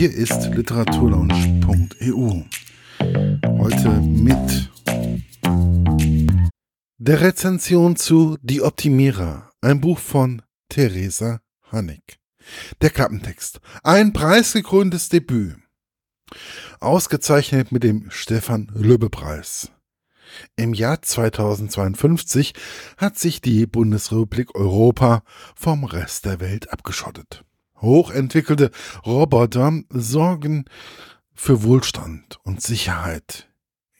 Hier ist literaturlaunch.eu. Heute mit der Rezension zu Die Optimierer, ein Buch von Theresa Hannig. Der Klappentext. Ein preisgekröntes Debüt. Ausgezeichnet mit dem Stefan Löbbe Preis. Im Jahr 2052 hat sich die Bundesrepublik Europa vom Rest der Welt abgeschottet. Hochentwickelte Roboter sorgen für Wohlstand und Sicherheit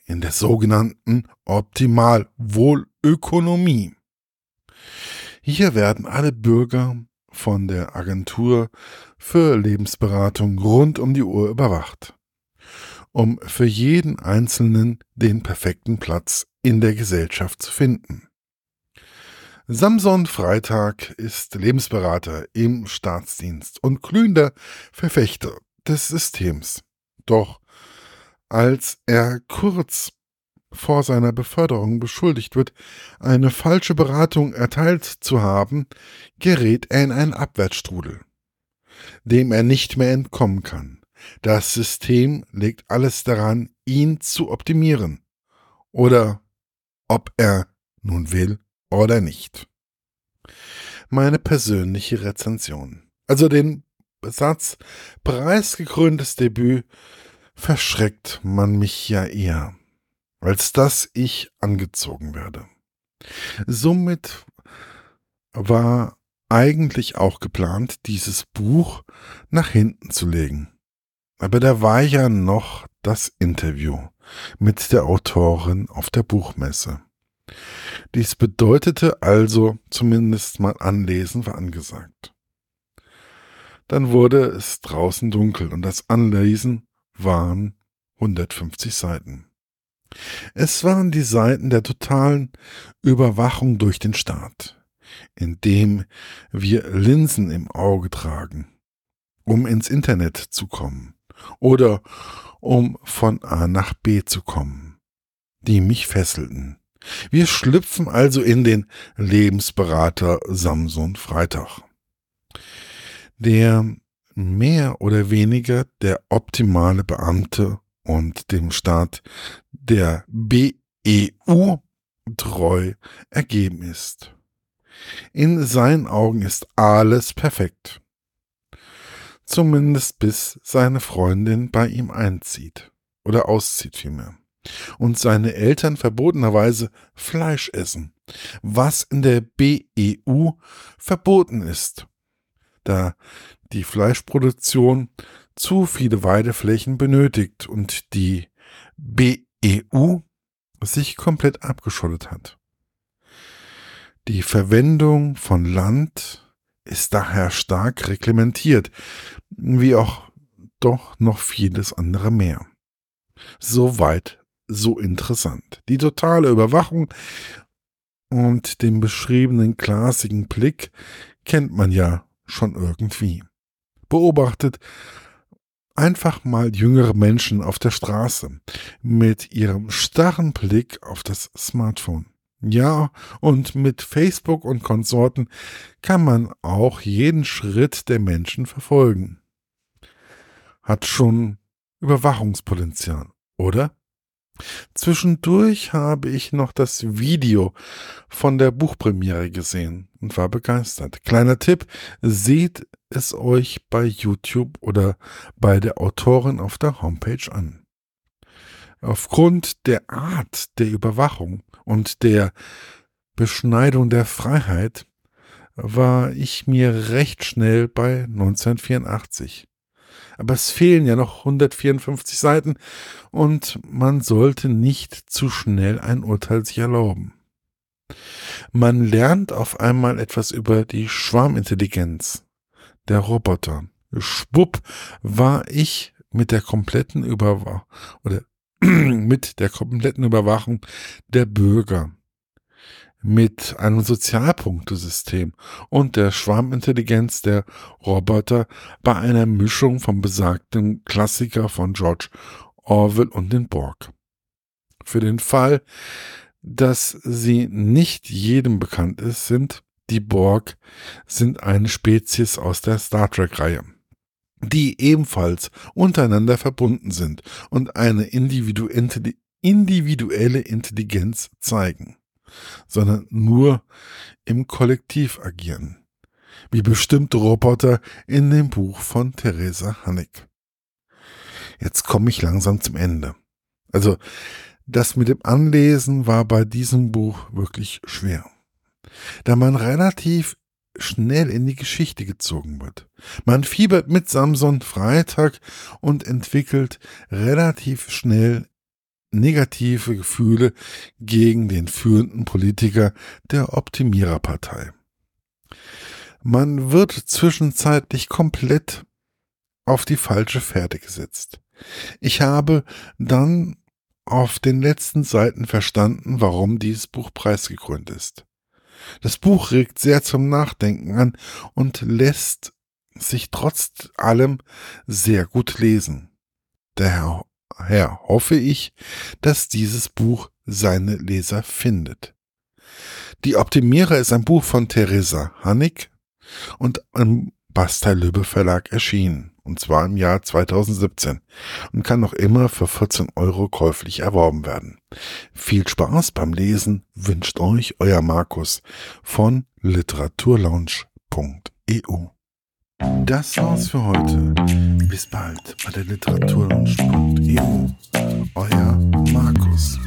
in der sogenannten Optimalwohlökonomie. Hier werden alle Bürger von der Agentur für Lebensberatung rund um die Uhr überwacht, um für jeden Einzelnen den perfekten Platz in der Gesellschaft zu finden. Samson Freitag ist Lebensberater im Staatsdienst und glühender Verfechter des Systems. Doch als er kurz vor seiner Beförderung beschuldigt wird, eine falsche Beratung erteilt zu haben, gerät er in einen Abwärtsstrudel, dem er nicht mehr entkommen kann. Das System legt alles daran, ihn zu optimieren. Oder ob er nun will oder nicht. Meine persönliche Rezension. Also den Satz preisgekröntes Debüt verschreckt man mich ja eher als dass ich angezogen werde. Somit war eigentlich auch geplant, dieses Buch nach hinten zu legen. Aber da war ja noch das Interview mit der Autorin auf der Buchmesse. Dies bedeutete also zumindest mal Anlesen war angesagt. Dann wurde es draußen dunkel und das Anlesen waren 150 Seiten. Es waren die Seiten der totalen Überwachung durch den Staat, indem wir Linsen im Auge tragen, um ins Internet zu kommen oder um von A nach B zu kommen, die mich fesselten. Wir schlüpfen also in den Lebensberater Samson Freitag, der mehr oder weniger der optimale Beamte und dem Staat der BEU treu ergeben ist. In seinen Augen ist alles perfekt. Zumindest bis seine Freundin bei ihm einzieht oder auszieht vielmehr. Und seine Eltern verbotenerweise Fleisch essen, was in der BEU verboten ist, da die Fleischproduktion zu viele Weideflächen benötigt und die BEU sich komplett abgeschottet hat. Die Verwendung von Land ist daher stark reglementiert, wie auch doch noch vieles andere mehr. Soweit so interessant. Die totale Überwachung und den beschriebenen glasigen Blick kennt man ja schon irgendwie. Beobachtet einfach mal jüngere Menschen auf der Straße mit ihrem starren Blick auf das Smartphone. Ja, und mit Facebook und Konsorten kann man auch jeden Schritt der Menschen verfolgen. Hat schon Überwachungspotenzial, oder? Zwischendurch habe ich noch das Video von der Buchpremiere gesehen und war begeistert. Kleiner Tipp, seht es euch bei YouTube oder bei der Autorin auf der Homepage an. Aufgrund der Art der Überwachung und der Beschneidung der Freiheit war ich mir recht schnell bei 1984. Aber es fehlen ja noch 154 Seiten und man sollte nicht zu schnell ein Urteil sich erlauben. Man lernt auf einmal etwas über die Schwarmintelligenz der Roboter. Schwupp war ich mit der kompletten Überwachung oder mit der kompletten Überwachung der Bürger mit einem Sozialpunktesystem und der Schwarmintelligenz der Roboter bei einer Mischung vom besagten Klassiker von George Orwell und den Borg. Für den Fall, dass sie nicht jedem bekannt ist, sind die Borg sind eine Spezies aus der Star Trek-Reihe. die ebenfalls untereinander verbunden sind und eine individuelle Intelligenz zeigen, sondern nur im Kollektiv agieren, wie bestimmte Roboter in dem Buch von Theresa Hannig. Jetzt komme ich langsam zum Ende. Also, das mit dem Anlesen war bei diesem Buch wirklich schwer, da man relativ schnell in die Geschichte gezogen wird. Man fiebert mit Samson Freitag und entwickelt relativ schnell negative Gefühle gegen den führenden Politiker der Optimiererpartei. Man wird zwischenzeitlich komplett auf die falsche Fährte gesetzt. Ich habe dann auf den letzten Seiten verstanden, warum dieses Buch preisgekrönt ist. Das Buch regt sehr zum Nachdenken an und lässt sich trotz allem sehr gut lesen. Daher hoffe ich, dass dieses Buch seine Leser findet. Die Optimierer ist ein Buch von Theresa Hannig und im Bastei Lübbe Verlag erschienen, und zwar im Jahr 2017 und kann noch immer für 14 Euro käuflich erworben werden. Viel Spaß beim Lesen wünscht euch euer Markus von literaturlaunch.eu. Das war's für heute. Bis bald bei der literaturlaunch.eu. Euer Markus.